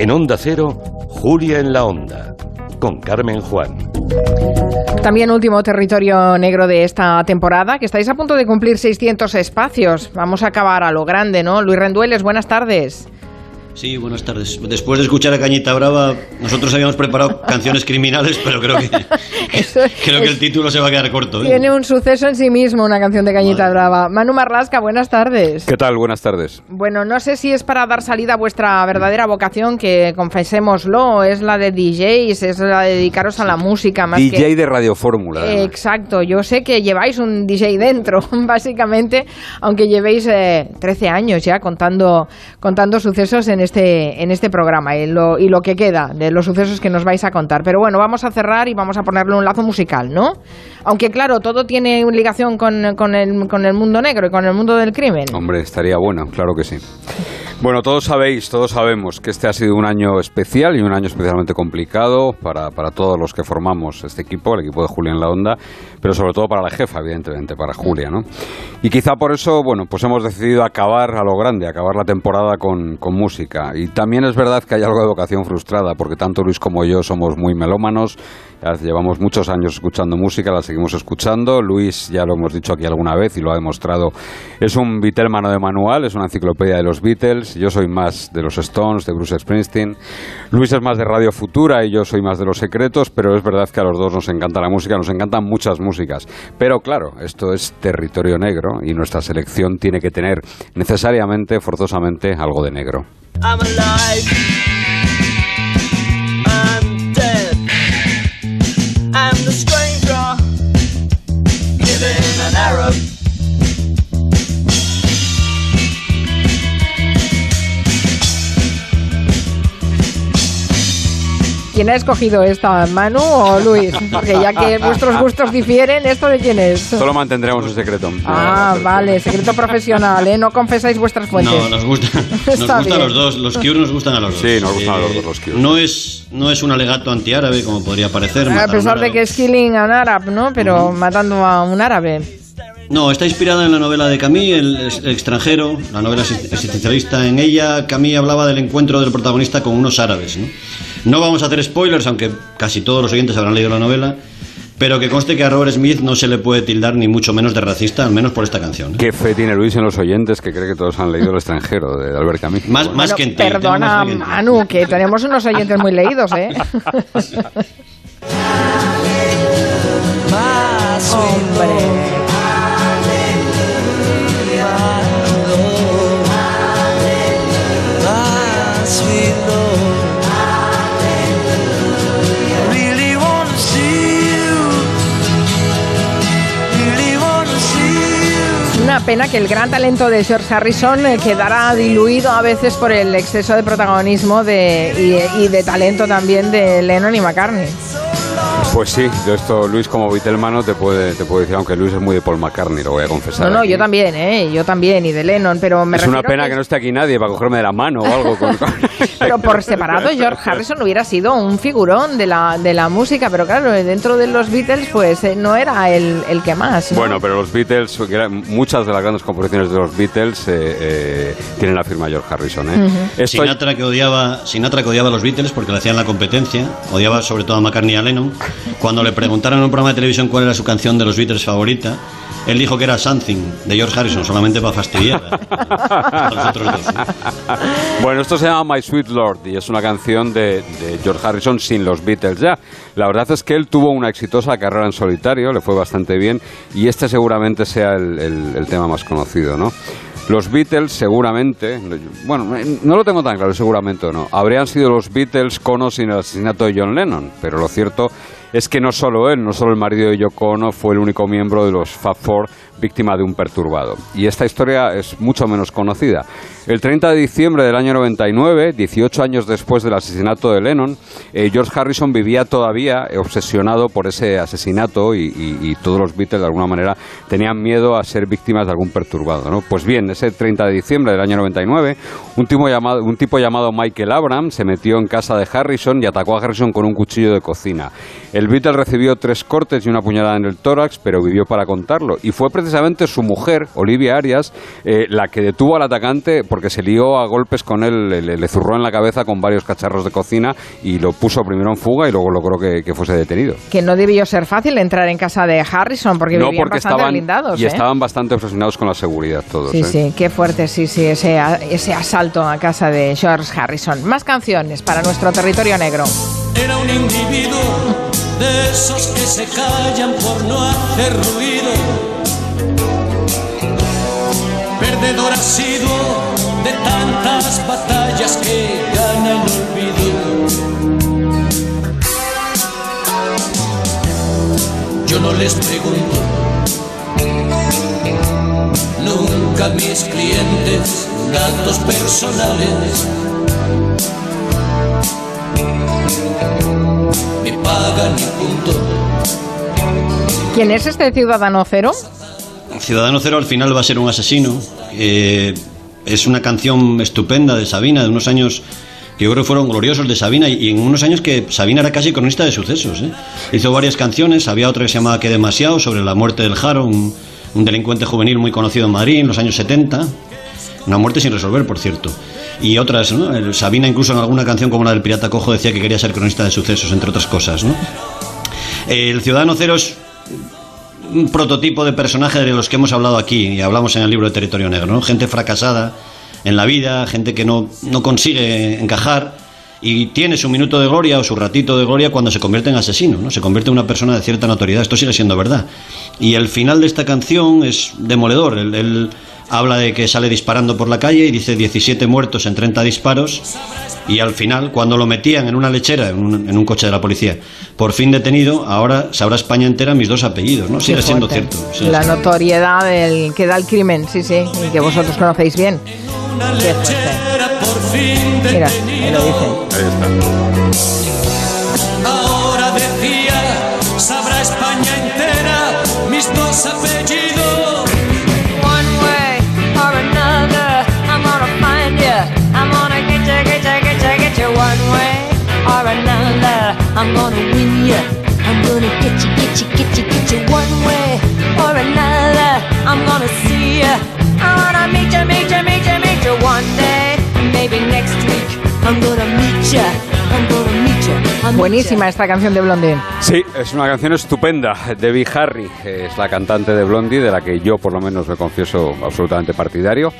En Onda Cero, Julia en la Onda, con Carmen Juan. También último territorio negro de esta temporada, que estáis a punto de cumplir 600 espacios. Vamos a acabar a lo grande, ¿no? Luis Rendueles, buenas tardes. Sí, buenas tardes. Después de escuchar a Cañita Brava, nosotros habíamos preparado canciones criminales, pero creo que, creo que el título se va a quedar corto. ¿eh? Tiene un suceso en sí mismo, una canción de Cañita Brava. Manu Marlasca, buenas tardes. ¿Qué tal? Buenas tardes. Bueno, no sé si es para dar salida a vuestra verdadera vocación, que confesémoslo, es la de DJs, es la de dedicaros a la música. Más DJ de Radio Fórmula. exacto, yo sé que lleváis un DJ dentro, básicamente, aunque llevéis 13 eh, años ya contando, contando sucesos en este, en este programa y lo, y lo que queda de los sucesos que nos vais a contar. Pero bueno, vamos a cerrar y vamos a ponerle un lazo musical, ¿no? Aunque claro, todo tiene ligación con, con, el, con el mundo negro y con el mundo del crimen. Hombre, estaría bueno, claro que sí. Bueno, todos sabéis, todos sabemos que este ha sido un año especial y un año especialmente complicado para, para todos los que formamos este equipo, el equipo de Julia en la Onda, pero sobre todo para la jefa, evidentemente, para Julia, ¿no? Y quizá por eso, bueno, pues hemos decidido acabar a lo grande, acabar la temporada con, con música. Y también es verdad que hay algo de vocación frustrada, porque tanto Luis como yo somos muy melómanos, llevamos muchos años escuchando música, la seguimos escuchando. Luis, ya lo hemos dicho aquí alguna vez y lo ha demostrado, es un Beatlemano de manual, es una enciclopedia de los Beatles. Yo soy más de los Stones, de Bruce Springsteen. Luis es más de Radio Futura y yo soy más de los secretos, pero es verdad que a los dos nos encanta la música, nos encantan muchas músicas. Pero claro, esto es territorio negro y nuestra selección tiene que tener necesariamente, forzosamente, algo de negro. I'm alive. I'm dead. I'm the strength. ¿Quién ha escogido esta, Manu o Luis? Porque ya que vuestros gustos difieren, ¿esto de quién es? Solo mantendremos un secreto. Ah, vale, secreto profesional, ¿eh? No confesáis vuestras fuentes. No, nos gusta, nos gustan los dos. Los Cure nos gustan a los dos. Sí, nos gustan a los dos los Cure. No es, no es un alegato antiárabe, como podría parecer. A pesar de que es killing an Arab, ¿no? Pero matando a un árabe. No, está inspirada en la novela de Camille, el, extranjero, la novela existencialista. En ella, Camille hablaba del encuentro del protagonista con unos árabes. ¿no? no vamos a hacer spoilers, aunque casi todos los oyentes habrán leído la novela. Pero que conste que a Robert Smith no se le puede tildar ni mucho menos de racista, al menos por esta canción. ¿eh? ¿Qué fe tiene Luis en los oyentes que cree que todos han leído El extranjero de Albert Camus? Más, más que en ti, Perdona, Manu, que tenemos unos oyentes muy leídos, ¿eh? Hombre. Pena que el gran talento de George Harrison eh, quedara diluido a veces por el exceso de protagonismo de, y, de talento también de Lennon y McCartney. Pues sí, yo esto, Luis, como Vitelmano, te puede, te puede decir, aunque Luis es muy de Paul McCartney, lo voy a confesar. No, no, yo también, ¿eh? Yo también, y de Lennon, pero me Es una pena que... no esté aquí nadie para cogerme de la mano o algo. pero por separado, George Harrison hubiera sido un figurón de la, de la música, pero claro, dentro de los Beatles, pues eh, no era el, el que más. Bueno, pero los Beatles, muchas de las grandes composiciones de los Beatles eh, eh, tienen la firma George Harrison, ¿eh? Sinatra, que odiaba, Sinatra que odiaba a los Beatles porque le hacían la competencia, odiaba sobre todo a McCartney y a Lennon. Cuando le preguntaron en un programa de televisión cuál era su canción de los Beatles favorita, él dijo que era Something de George Harrison, solamente para fastidiar a los otros dos. Bueno, esto se llama My Sweet Lord y es una canción de, George Harrison sin los Beatles ya. La verdad es que él tuvo una exitosa carrera en solitario, le fue bastante bien y este seguramente sea el, el tema más conocido, ¿no? Los Beatles seguramente, bueno, no lo tengo tan claro, seguramente no, habrían sido los Beatles con o sin el asesinato de John Lennon, pero lo cierto es que no solo él, no solo el marido de Yoko Ono fue el único miembro de los Fab Four víctima de un perturbado. Y esta historia es mucho menos conocida. El 30 de diciembre del año 99, 18 años después del asesinato de Lennon, eh, George Harrison vivía todavía obsesionado por ese asesinato y, todos los Beatles de alguna manera tenían miedo a ser víctimas de algún perturbado. Pues bien, ese 30 de diciembre del año 99, un tipo, llamado, un tipo llamado Michael Abram se metió en casa de Harrison y atacó a Harrison con un cuchillo de cocina. Beatle recibió tres cortes y una puñalada en el tórax, pero vivió para contarlo. Y fue precisamente su mujer, Olivia Arias, eh, la que detuvo al atacante porque se lió a golpes con él, le, le zurró en la cabeza con varios cacharros de cocina y lo puso primero en fuga y luego logró que, que fuese detenido. Que no debió ser fácil entrar en casa de Harrison porque no, vivían porque bastante estaban, blindados. y ¿eh? estaban bastante obsesionados con la seguridad todos. Sí, ¿eh? sí, qué fuerte, sí, sí, ese, ese asalto a casa de George Harrison. Más canciones para nuestro territorio negro. Era un individuo de esos que se callan por no hacer ruido. Perdedor asiduo de tantas batallas que gana el olvido. Yo no les pregunto nunca mis clientes datos personales. Me pagan y punto. ¿Quién es este ciudadano cero? Ciudadano Cero al final va a ser un asesino. Eh, es una canción estupenda de Sabina, de unos años que yo creo que fueron gloriosos de Sabina y, y en unos años que Sabina era casi cronista de sucesos. ¿eh? Hizo varias canciones, había otra que se llamaba Que demasiado, sobre la muerte del Jaro, un, un delincuente juvenil muy conocido en Madrid en los años 70. Una muerte sin resolver, por cierto. Y otras, ¿no? El Sabina incluso en alguna canción como la del Pirata Cojo decía que quería ser cronista de sucesos, entre otras cosas, ¿no? El Ciudadano Cero es un prototipo de personaje de los que hemos hablado aquí y hablamos en el libro de Territorio Negro, ¿no? Gente fracasada en la vida, gente que no, no consigue encajar y tiene su minuto de gloria o su ratito de gloria cuando se convierte en asesino, ¿no? Se convierte en una persona de cierta notoriedad. Esto sigue siendo verdad. Y el final de esta canción es demoledor. Él habla de que sale disparando por la calle y dice 17 muertos en 30 disparos y al final, cuando lo metían en una lechera, en un, en un coche de la policía, por fin detenido, ahora sabrá España entera mis dos apellidos, ¿no? Sigue siendo cierto. sí, La sí. notoriedad del que da el crimen, sí, sí, y que vosotros conocéis bien. Qué fuerte. Mira, ahí lo detenido. dice. Ahí está. Ahora decía, sabrá España entera mis dos apellidos. Buenísima esta canción de Blondie. Sí, es una canción estupenda. Debbie Harry es la cantante de Blondie, de la que yo por lo menos me confieso absolutamente partidario.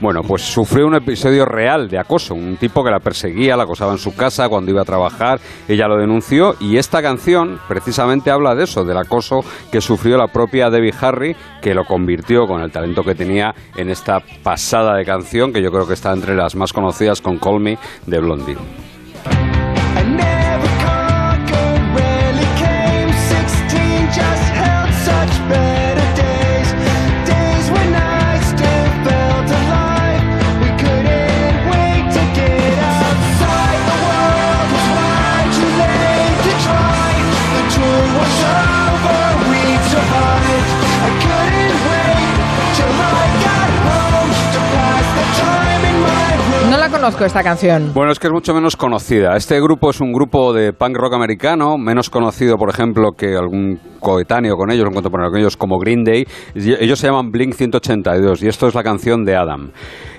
Bueno, pues sufrió un episodio real de acoso, un tipo que la perseguía, la acosaba en su casa cuando iba a trabajar, ella lo denunció y esta canción precisamente habla de eso, del acoso que sufrió la propia Debbie Harry, que lo convirtió con el talento que tenía en esta pasada de canción que yo creo que está entre las más conocidas con Call Me de Blondie. Conozco esta canción. Bueno, es que es mucho menos conocida. Este grupo es un grupo de punk rock americano, menos conocido, por ejemplo, que algún coetáneo con ellos, cuanto a con ellos como Green Day. Ellos se llaman Blink 182 y esto es la canción de Adam.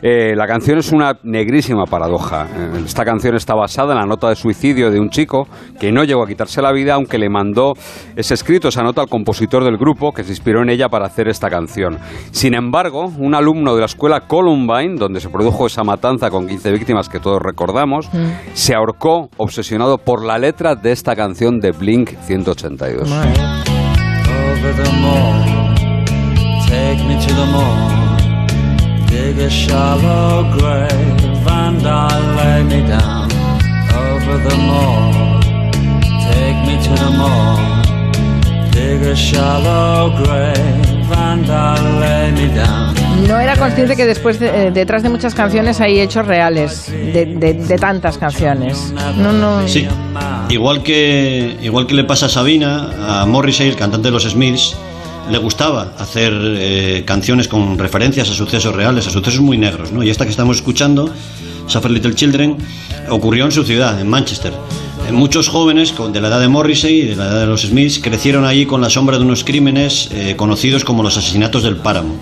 Eh, la canción es una negrísima paradoja. Eh, Esta canción está basada en la nota de suicidio de un chico que no llegó a quitarse la vida, aunque le mandó ese escrito, esa nota al compositor del grupo que se inspiró en ella para hacer esta canción. Sin embargo, un alumno de la escuela Columbine, donde se produjo esa matanza con 15 víctimas que todos recordamos, se ahorcó obsesionado por la letra de esta canción de Blink 182. Over the moor, take me to the moor. Dig a shallow grave No era consciente que después de- eh, detrás de muchas canciones hay hechos reales, de, de- de tantas canciones. No, no. Sí, igual que, igual que le pasa a Sabina, a Morrissey, el cantante de los Smiths, le gustaba hacer eh, canciones con referencias a sucesos reales, a sucesos muy negros, ¿no? Y esta que estamos escuchando, Suffer Little Children, ocurrió en su ciudad, en Manchester. Eh, muchos jóvenes con- de la edad de Morrissey y de la edad de los Smiths crecieron allí con la sombra de unos crímenes eh, conocidos como los asesinatos del páramo.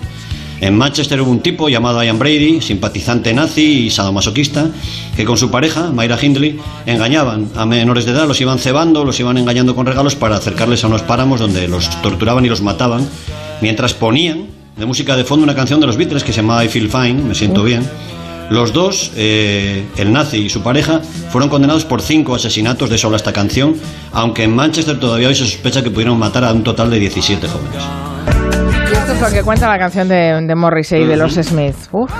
En Manchester hubo un tipo llamado Ian Brady, simpatizante nazi y sadomasoquista, que con su pareja, Myra Hindley, engañaban a menores de edad, los iban cebando, los iban engañando con regalos para acercarles a unos páramos donde los torturaban y los mataban, mientras ponían de música de fondo una canción de los Beatles que se llamaba I Feel Fine, me siento bien. Los dos, eh, el nazi y su pareja, fueron condenados por cinco asesinatos de solo esta canción, aunque en Manchester todavía hoy se sospecha que pudieron matar a un total de 17 jóvenes. Y esto es lo que cuenta la canción de, Morrissey de los Smith. Uf.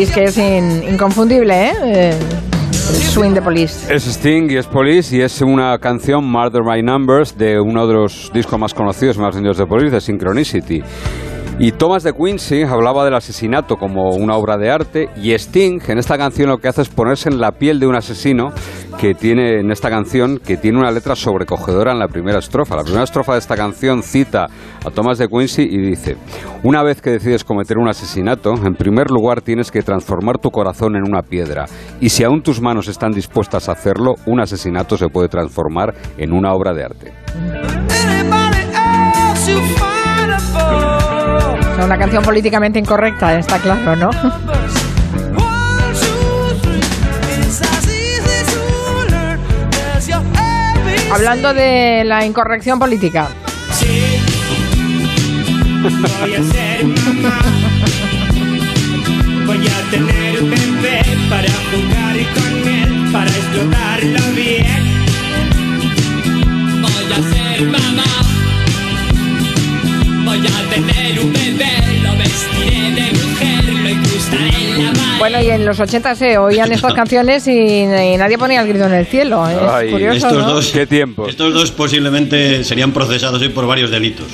Police, que es in- inconfundible, ¿eh? Eh, swing de Police. Es Sting y es Police y es una canción Murder by Numbers de uno de los discos más conocidos más vendidos de Police, de Synchronicity. Y Thomas de Quincy hablaba del asesinato como una obra de arte y Sting en esta canción lo que hace es ponerse en la piel de un asesino que tiene en esta canción que tiene una letra sobrecogedora en la primera estrofa. La primera estrofa de esta canción cita a Thomas de Quincy y dice, una vez que decides cometer un asesinato, en primer lugar tienes que transformar tu corazón en una piedra y si aún tus manos están dispuestas a hacerlo, un asesinato se puede transformar en una obra de arte. Sea, una canción políticamente incorrecta, está claro, ¿no? Hablando de la incorrección política. Voy a ser mamá. Voy a tener un bebé para jugar con él, para explotarlo bien. Voy a ser mamá. Voy a tener un bebé, lo vestiré de mujer, lo incrustaré. Bueno, y en los 80 se oían estas canciones y, y nadie ponía el grito en el cielo. Es Ay, curioso, estos ¿no? dos, ¿Qué tiempos? Estos dos posiblemente serían procesados hoy por varios delitos.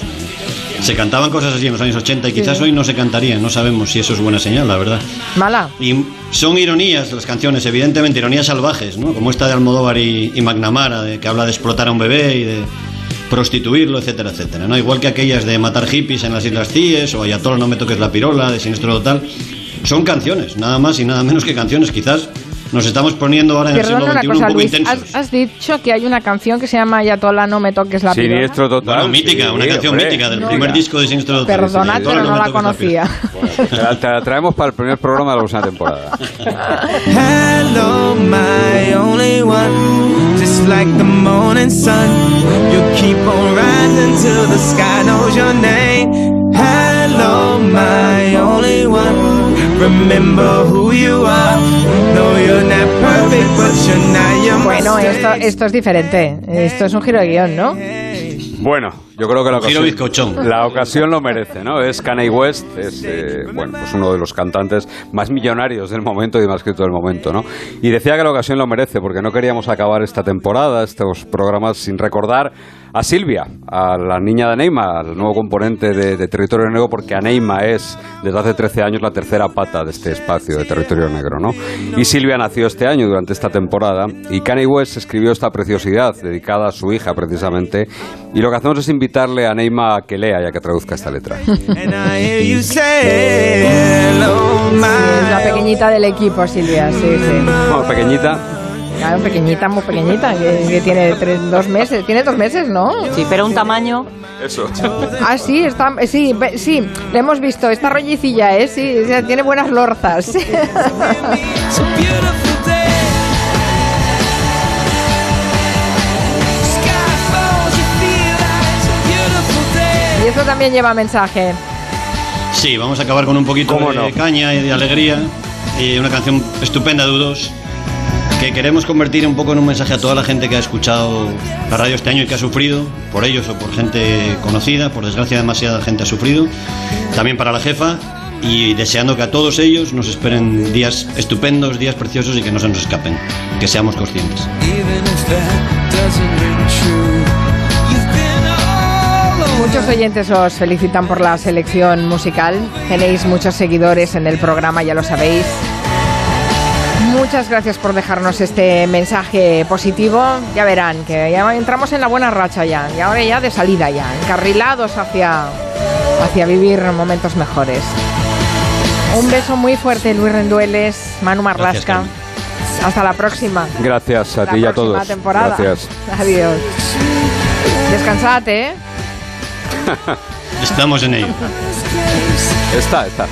Se cantaban cosas así en los años 80 y quizás hoy no se cantarían, no sabemos si eso es buena señal, la verdad. Mala. Y son ironías las canciones, evidentemente, ironías salvajes, ¿no? Como esta de Almodóvar y, y McNamara, de, que habla de explotar a un bebé y de prostituirlo, etcétera, etcétera, ¿no? Igual que aquellas de matar hippies en las Islas Cíes o Ayatollah no me toques la pirola, de Siniestro Total. Son canciones, nada más y nada menos que canciones. Quizás nos estamos poniendo ahora en el Perdona siglo una XXI cosa, un poco Luis. intensos. Has, has dicho que hay una canción que se llama Ayatola, no me toques la pirola. Siniestro total. Bueno, mítica, sí, una canción hombre. mítica del No, primer ya. disco de Siniestro Total. Perdonad, pero no me la conocía. La, te la traemos para el primer programa de la próxima temporada. Hello, my only one. Just like the morning sun, Bueno, esto, esto es diferente. Esto es un giro de guion, ¿no? Bueno, yo creo que la ocasión, la ocasión lo merece, ¿no? Es Kanye West, es eh, bueno, pues uno de los cantantes más millonarios del momento y más escrito del momento, ¿no? Y decía que la ocasión lo merece porque no queríamos acabar esta temporada, estos programas sin recordar a Silvia, a la niña de Aneima, al nuevo componente de, de Territorio Negro, porque Aneima es desde hace 13 años la tercera pata de este espacio de Territorio Negro, ¿no? Y Silvia nació este año durante esta temporada y Kanye West escribió esta preciosidad dedicada a su hija precisamente y lo que hacemos es invitarle a Neima a que lea y a que traduzca esta letra. And I hear you say, hello, Es la pequeñita del equipo, Silvia, sí, sí. Bueno, pequeñita, Claro, pequeñita, muy pequeñita, que, que tiene tres, dos meses. Tiene dos meses, ¿no? Sí, pero un tamaño. eso. Ah, sí, está, sí, sí, le hemos visto. Está rollicilla, ¿eh? Sí, o sea, tiene buenas lorzas. Y eso también lleva mensaje. Sí, vamos a acabar con un poquito ¿Cómo de no? caña y de alegría y una canción estupenda de U2 que queremos convertir un poco en un mensaje a toda la gente que ha escuchado la radio este año y que ha sufrido, por ellos o por gente conocida, por desgracia demasiada gente ha sufrido, también para la jefa y deseando que a todos ellos nos esperen días estupendos, días preciosos y que no se nos escapen, que seamos conscientes. Muchos oyentes os felicitan por la selección musical. Tenéis muchos seguidores en el programa, ya lo sabéis. Muchas gracias por dejarnos este mensaje positivo. Ya verán que ya entramos en la buena racha ya. Y ahora ya de salida ya, encarrilados hacia, hacia vivir momentos mejores. Un beso muy fuerte, Luis Rendueles, Manu Marlasca. Hasta la próxima. Gracias a la ti y a todos. temporada. Gracias. Adiós. Descansad, ¿eh? Estamos en ello. Está, está.